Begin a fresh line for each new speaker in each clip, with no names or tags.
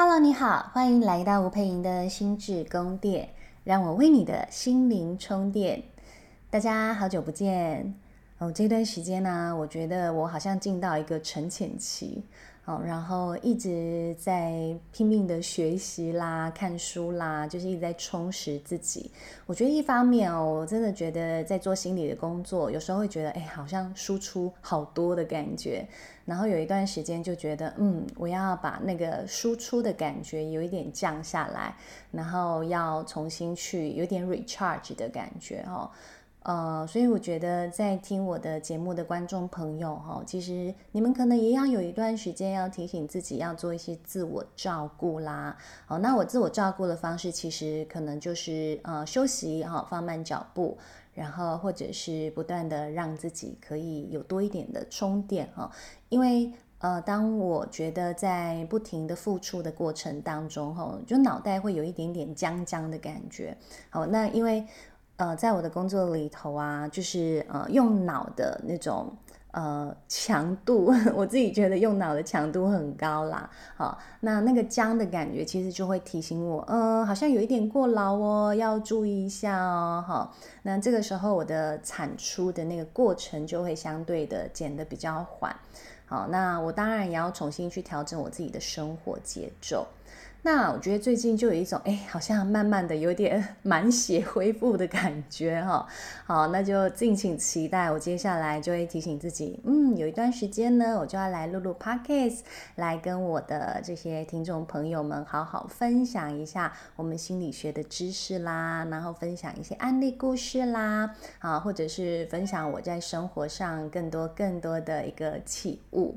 Hello，你好，欢迎来到吴佩莹的心智宫殿，让我为你的心灵充电。大家好久不见哦，这段时间呢，我觉得我好像进到一个沉潜期。哦，然后一直在拼命的学习啦、看书啦，就是一直在充实自己。我觉得一方面哦，我真的觉得在做心理的工作，有时候会觉得，哎，好像输出好多的感觉。然后有一段时间就觉得，嗯，我要把那个输出的感觉有一点降下来，然后要重新去有点 recharge 的感觉哦。呃，所以我觉得在听我的节目的观众朋友哈，其实你们可能也要有一段时间要提醒自己要做一些自我照顾啦。好，那我自我照顾的方式其实可能就是呃休息哈，放慢脚步，然后或者是不断的让自己可以有多一点的充电哈。因为呃，当我觉得在不停的付出的过程当中哈，就脑袋会有一点点僵僵的感觉。好，那因为。呃，在我的工作里头啊，就是呃用脑的那种呃强度，我自己觉得用脑的强度很高啦。好，那那个僵的感觉，其实就会提醒我，嗯、好像有一点过劳哦，要注意一下哦。好，那这个时候我的产出的那个过程就会相对的减得比较缓。好，那我当然也要重新去调整我自己的生活节奏。那我觉得最近就有一种，哎，好像慢慢的有点满血恢复的感觉哈。好，那就敬请期待，我接下来就会提醒自己，嗯，有一段时间呢，我就要来录录 Podcast，来跟我的这些听众朋友们好好分享一下我们心理学的知识啦，然后分享一些案例故事啦，啊，或者是分享我在生活上更多更多的一个起悟。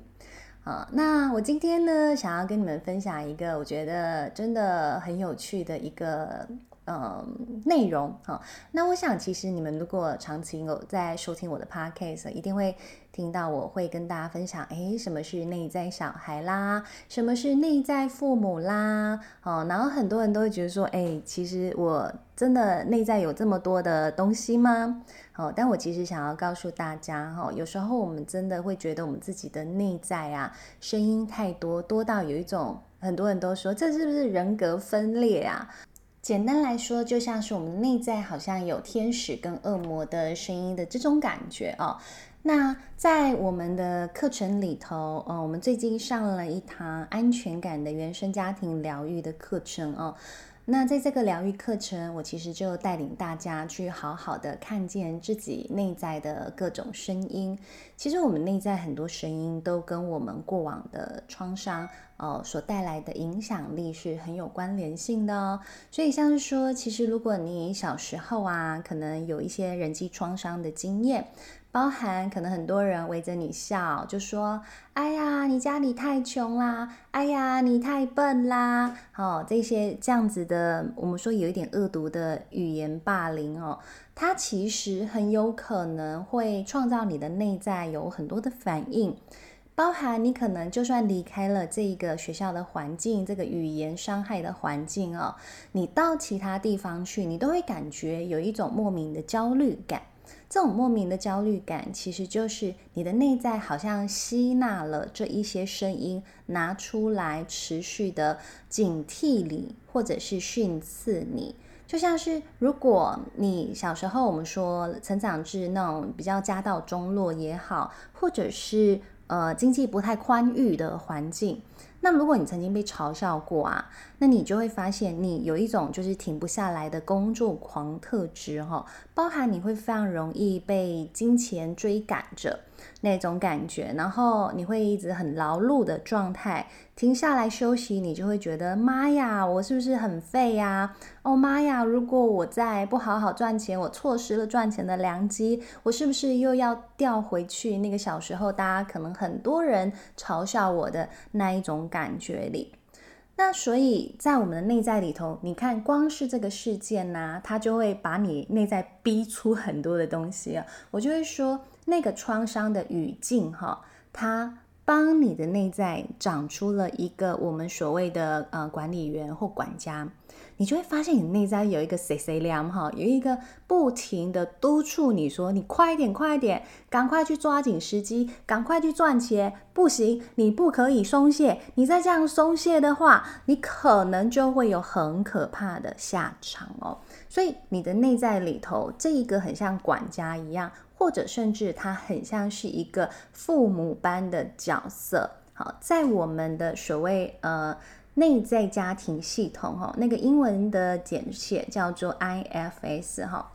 啊，那我今天呢，想要跟你们分享一个我觉得真的很有趣的一个嗯内容哈。那我想，其实你们如果长期有在收听我的 podcast，一定会。听到我会跟大家分享，诶，什么是内在小孩啦？什么是内在父母啦？哦，然后很多人都会觉得说，诶，其实我真的内在有这么多的东西吗？哦，但我其实想要告诉大家，哈，有时候我们真的会觉得我们自己的内在啊，声音太多，多到有一种很多人都说，这是不是人格分裂啊？简单来说，就像是我们内在好像有天使跟恶魔的声音的这种感觉哦。那在我们的课程里头，呃，我们最近上了一堂安全感的原生家庭疗愈的课程哦。那在这个疗愈课程，我其实就带领大家去好好的看见自己内在的各种声音。其实我们内在很多声音都跟我们过往的创伤哦所带来的影响力是很有关联性的哦。所以像是说，其实如果你小时候啊，可能有一些人际创伤的经验。包含可能很多人围着你笑，就说：“哎呀，你家里太穷啦！哎呀，你太笨啦！”哦，这些这样子的，我们说有一点恶毒的语言霸凌哦，它其实很有可能会创造你的内在有很多的反应。包含你可能就算离开了这个学校的环境，这个语言伤害的环境哦，你到其他地方去，你都会感觉有一种莫名的焦虑感。这种莫名的焦虑感，其实就是你的内在好像吸纳了这一些声音，拿出来持续的警惕你，或者是训斥你。就像是如果你小时候我们说成长至那种比较家道中落也好，或者是呃经济不太宽裕的环境。那如果你曾经被嘲笑过啊，那你就会发现你有一种就是停不下来的工作狂特质哈，包含你会非常容易被金钱追赶着。那种感觉，然后你会一直很劳碌的状态，停下来休息，你就会觉得妈呀，我是不是很废呀？哦妈呀，如果我再不好好赚钱，我错失了赚钱的良机，我是不是又要掉回去那个小时候大家可能很多人嘲笑我的那一种感觉里？那所以在我们的内在里头，你看光是这个事件呢，它就会把你内在逼出很多的东西啊，我就会说。那个创伤的语境，哈，它帮你的内在长出了一个我们所谓的呃管理员或管家。你就会发现，你内在有一个 C C 量哈，有一个不停的督促你说：“你快一点，快一点，赶快去抓紧时机，赶快去赚钱。不行，你不可以松懈。你再这样松懈的话，你可能就会有很可怕的下场哦。所以，你的内在里头这一个很像管家一样，或者甚至它很像是一个父母般的角色。好，在我们的所谓呃。内在家庭系统，哈，那个英文的简写叫做 IFS，哈，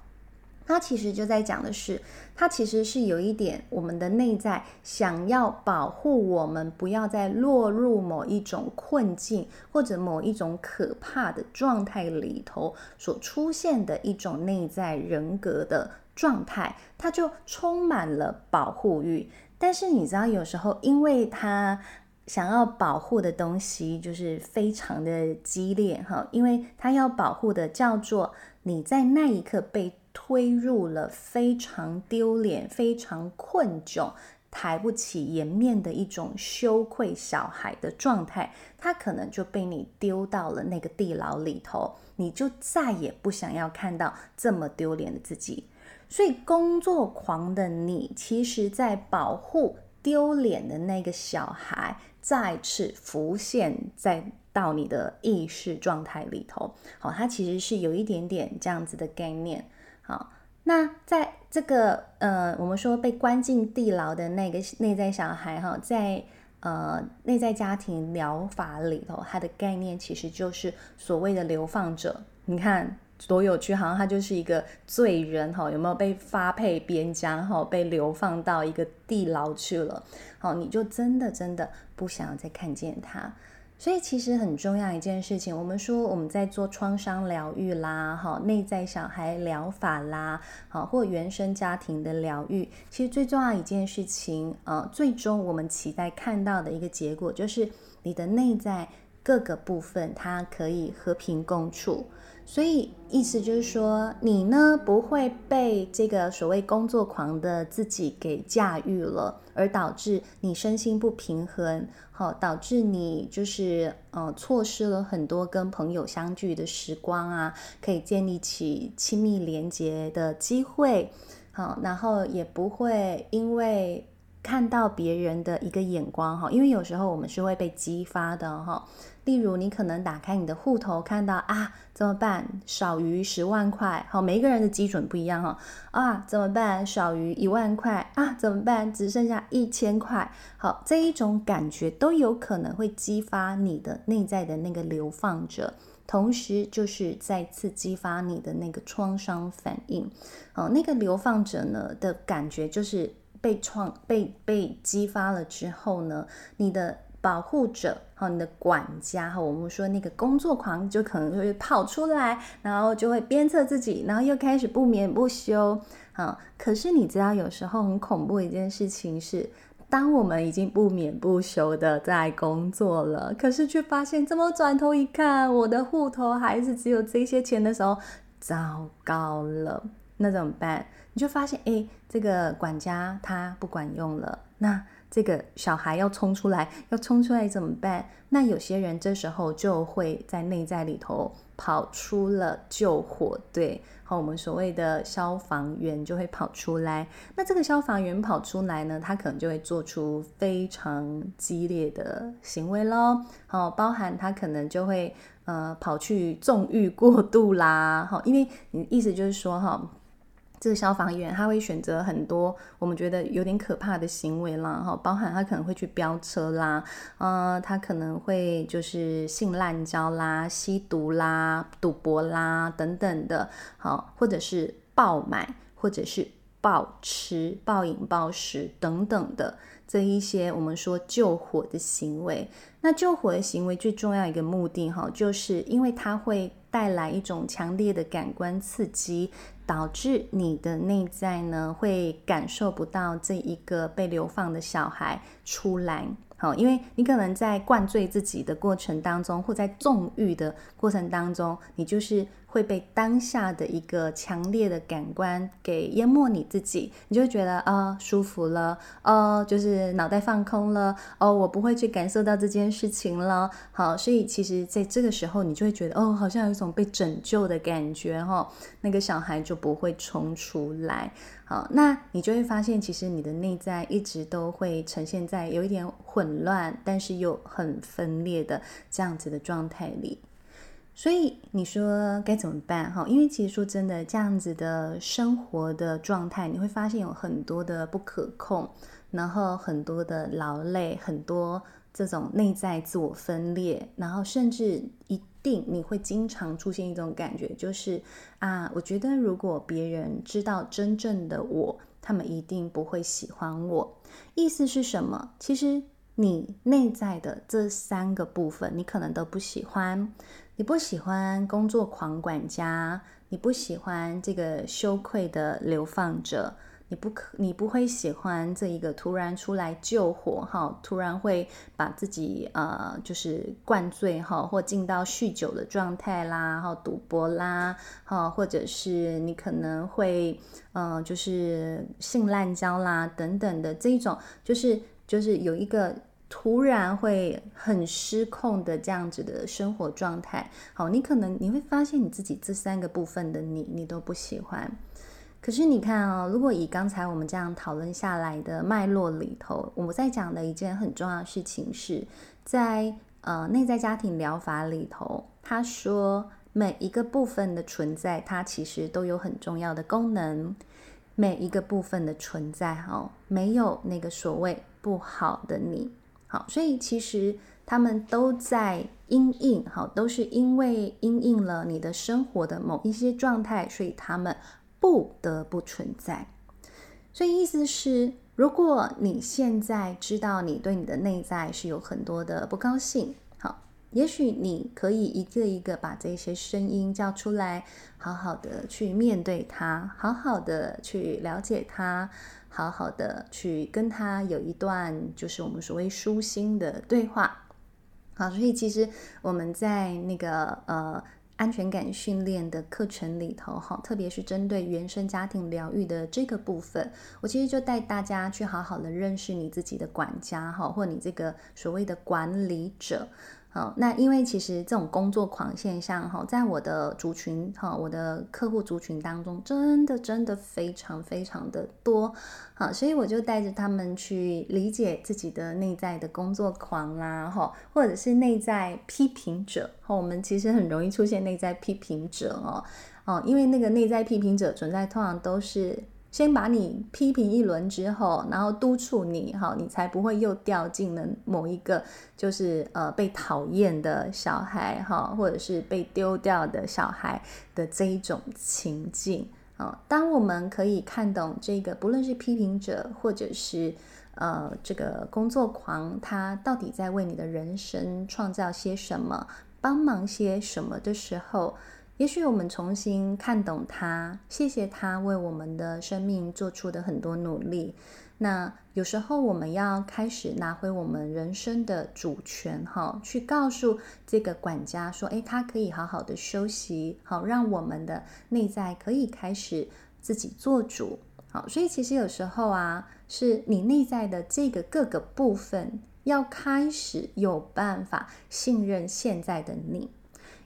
它其实就在讲的是，它其实是有一点我们的内在想要保护我们，不要再落入某一种困境或者某一种可怕的状态里头所出现的一种内在人格的状态，他就充满了保护欲。但是你知道，有时候因为他想要保护的东西就是非常的激烈哈，因为他要保护的叫做你在那一刻被推入了非常丢脸、非常困窘、抬不起颜面的一种羞愧小孩的状态，他可能就被你丢到了那个地牢里头，你就再也不想要看到这么丢脸的自己。所以工作狂的你，其实在保护丢脸的那个小孩。再次浮现在到你的意识状态里头，好，它其实是有一点点这样子的概念。好，那在这个呃，我们说被关进地牢的那个内在小孩哈，在呃内在家庭疗法里头，它的概念其实就是所谓的流放者。你看。多有趣，好像他就是一个罪人哈，有没有被发配边疆哈，被流放到一个地牢去了？好，你就真的真的不想再看见他。所以其实很重要一件事情，我们说我们在做创伤疗愈啦，哈，内在小孩疗法啦，好，或原生家庭的疗愈，其实最重要一件事情，呃，最终我们期待看到的一个结果，就是你的内在各个部分它可以和平共处。所以意思就是说，你呢不会被这个所谓工作狂的自己给驾驭了，而导致你身心不平衡，好，导致你就是呃错失了很多跟朋友相聚的时光啊，可以建立起亲密连接的机会，好，然后也不会因为看到别人的一个眼光哈，因为有时候我们是会被激发的哈。例如，你可能打开你的户头，看到啊，怎么办？少于十万块，好，每一个人的基准不一样哈。啊，怎么办？少于一万块啊，怎么办？只剩下一千块，好，这一种感觉都有可能会激发你的内在的那个流放者，同时就是再次激发你的那个创伤反应。哦，那个流放者呢的感觉就是被创被被激发了之后呢，你的。保护者，和，你的管家，哈，我们说那个工作狂就可能会跑出来，然后就会鞭策自己，然后又开始不眠不休，啊，可是你知道，有时候很恐怖一件事情是，当我们已经不眠不休的在工作了，可是却发现，怎么转头一看，我的户头还是只有这些钱的时候，糟糕了，那怎么办？你就发现，哎，这个管家他不管用了，那。这个小孩要冲出来，要冲出来怎么办？那有些人这时候就会在内在里头跑出了救火队，好，我们所谓的消防员就会跑出来。那这个消防员跑出来呢，他可能就会做出非常激烈的行为喽。好，包含他可能就会呃跑去纵欲过度啦。好，因为你意思就是说哈。这个消防员他会选择很多我们觉得有点可怕的行为啦，哈，包含他可能会去飙车啦，呃，他可能会就是性滥交啦、吸毒啦、赌博啦等等的，好，或者是暴买，或者是暴吃、暴饮暴食等等的这一些我们说救火的行为。那救火的行为最重要一个目的，哈，就是因为它会带来一种强烈的感官刺激。导致你的内在呢，会感受不到这一个被流放的小孩出来，好，因为你可能在灌醉自己的过程当中，或在纵欲的过程当中，你就是。会被当下的一个强烈的感官给淹没你自己，你就会觉得啊、舒服了，哦，就是脑袋放空了，哦，我不会去感受到这件事情了。好，所以其实在这个时候，你就会觉得哦，好像有一种被拯救的感觉哈、哦，那个小孩就不会冲出来。好，那你就会发现，其实你的内在一直都会呈现在有一点混乱，但是又很分裂的这样子的状态里。所以你说该怎么办？哈，因为其实说真的，这样子的生活的状态，你会发现有很多的不可控，然后很多的劳累，很多这种内在自我分裂，然后甚至一定你会经常出现一种感觉，就是啊，我觉得如果别人知道真正的我，他们一定不会喜欢我。意思是什么？其实你内在的这三个部分，你可能都不喜欢。你不喜欢工作狂管家，你不喜欢这个羞愧的流放者，你不可，你不会喜欢这一个突然出来救火哈，突然会把自己呃就是灌醉哈，或进到酗酒的状态啦，哈，赌博啦，哈，或者是你可能会嗯、呃、就是性滥交啦等等的这一种，就是就是有一个。突然会很失控的这样子的生活状态，好，你可能你会发现你自己这三个部分的你，你都不喜欢。可是你看哦，如果以刚才我们这样讨论下来的脉络里头，我们在讲的一件很重要的事情是在呃内在家庭疗法里头，他说每一个部分的存在，它其实都有很重要的功能。每一个部分的存在，哈，没有那个所谓不好的你。好，所以其实他们都在因应，好，都是因为因应了你的生活的某一些状态，所以他们不得不存在。所以意思是，如果你现在知道你对你的内在是有很多的不高兴，也许你可以一个一个把这些声音叫出来，好好的去面对它，好好的去了解它。好好的去跟他有一段，就是我们所谓舒心的对话。好，所以其实我们在那个呃安全感训练的课程里头，哈，特别是针对原生家庭疗愈的这个部分，我其实就带大家去好好的认识你自己的管家，哈，或你这个所谓的管理者。哦，那因为其实这种工作狂现象哈，在我的族群哈，我的客户族群当中，真的真的非常非常的多，好，所以我就带着他们去理解自己的内在的工作狂啦，哈，或者是内在批评者，哈，我们其实很容易出现内在批评者哦，哦，因为那个内在批评者存在，通常都是。先把你批评一轮之后，然后督促你，哈，你才不会又掉进了某一个就是呃被讨厌的小孩，哈，或者是被丢掉的小孩的这一种情境啊。当我们可以看懂这个，不论是批评者或者是呃这个工作狂，他到底在为你的人生创造些什么，帮忙些什么的时候。也许我们重新看懂他，谢谢他为我们的生命做出的很多努力。那有时候我们要开始拿回我们人生的主权，哈，去告诉这个管家说：“诶，他可以好好的休息，好，让我们的内在可以开始自己做主。”好，所以其实有时候啊，是你内在的这个各个部分要开始有办法信任现在的你。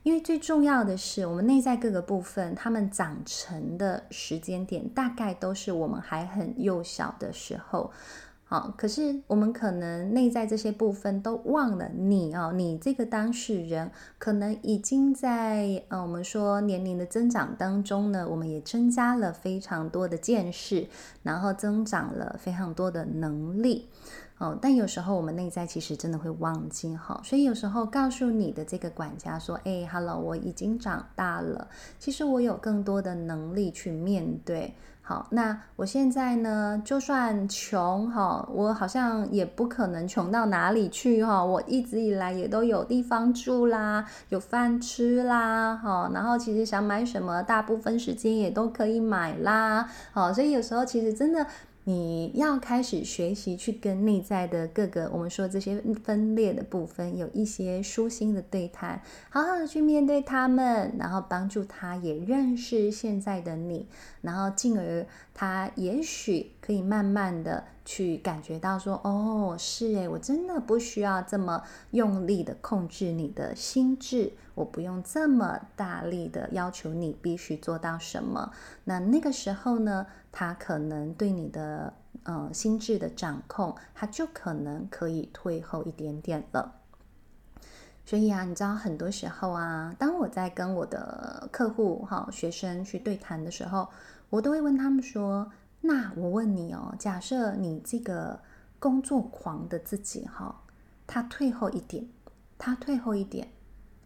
因为最重要的是，我们内在各个部分，他们长成的时间点，大概都是我们还很幼小的时候。好，可是我们可能内在这些部分都忘了你哦，你这个当事人可能已经在呃，我们说年龄的增长当中呢，我们也增加了非常多的见识，然后增长了非常多的能力。哦，但有时候我们内在其实真的会忘记哈，所以有时候告诉你的这个管家说：“哎，Hello，我已经长大了，其实我有更多的能力去面对。好，那我现在呢，就算穷哈，我好像也不可能穷到哪里去哈，我一直以来也都有地方住啦，有饭吃啦，哈，然后其实想买什么，大部分时间也都可以买啦。好，所以有时候其实真的。”你要开始学习去跟内在的各个我们说这些分裂的部分有一些舒心的对谈，好好的去面对他们，然后帮助他也认识现在的你，然后进而他也许可以慢慢的去感觉到说，哦，是诶，我真的不需要这么用力的控制你的心智，我不用这么大力的要求你必须做到什么。那那个时候呢，他可能对你的呃心智的掌控，他就可能可以退后一点点了。所以啊，你知道很多时候啊，当我在跟我的客户哈、学生去对谈的时候，我都会问他们说：“那我问你哦，假设你这个工作狂的自己哈、他退后一点，他退后一点。”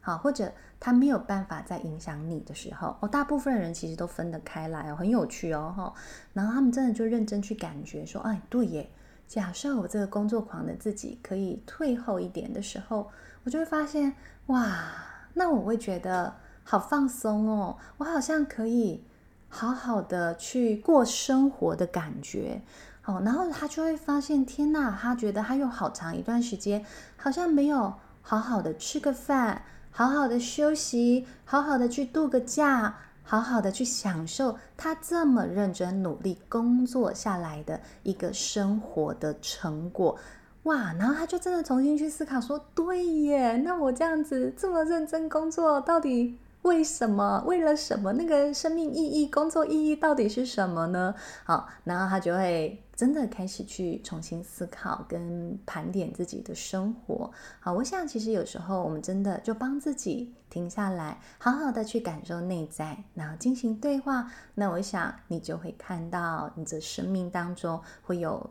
好，或者他没有办法再影响你的时候，哦，大部分人其实都分得开来哦，很有趣哦，哈。然后他们真的就认真去感觉说，哎，对耶。假设我这个工作狂的自己可以退后一点的时候，我就会发现，哇，那我会觉得好放松哦，我好像可以好好的去过生活的感觉。哦，然后他就会发现，天呐，他觉得他有好长一段时间好像没有好好的吃个饭。好好的休息，好好的去度个假，好好的去享受他这么认真努力工作下来的一个生活的成果，哇！然后他就真的重新去思考说：对耶，那我这样子这么认真工作，到底？为什么？为了什么？那个生命意义、工作意义到底是什么呢？好，然后他就会真的开始去重新思考跟盘点自己的生活。好，我想其实有时候我们真的就帮自己停下来，好好的去感受内在，然后进行对话。那我想你就会看到你的生命当中会有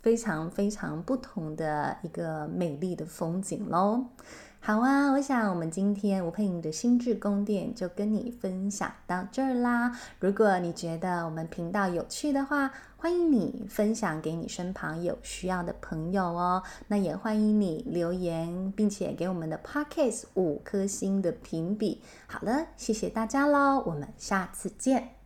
非常非常不同的一个美丽的风景喽。好啊，我想我们今天吴佩莹的心智宫殿就跟你分享到这儿啦。如果你觉得我们频道有趣的话，欢迎你分享给你身旁有需要的朋友哦。那也欢迎你留言，并且给我们的 Podcast 五颗星的评比。好了，谢谢大家喽，我们下次见。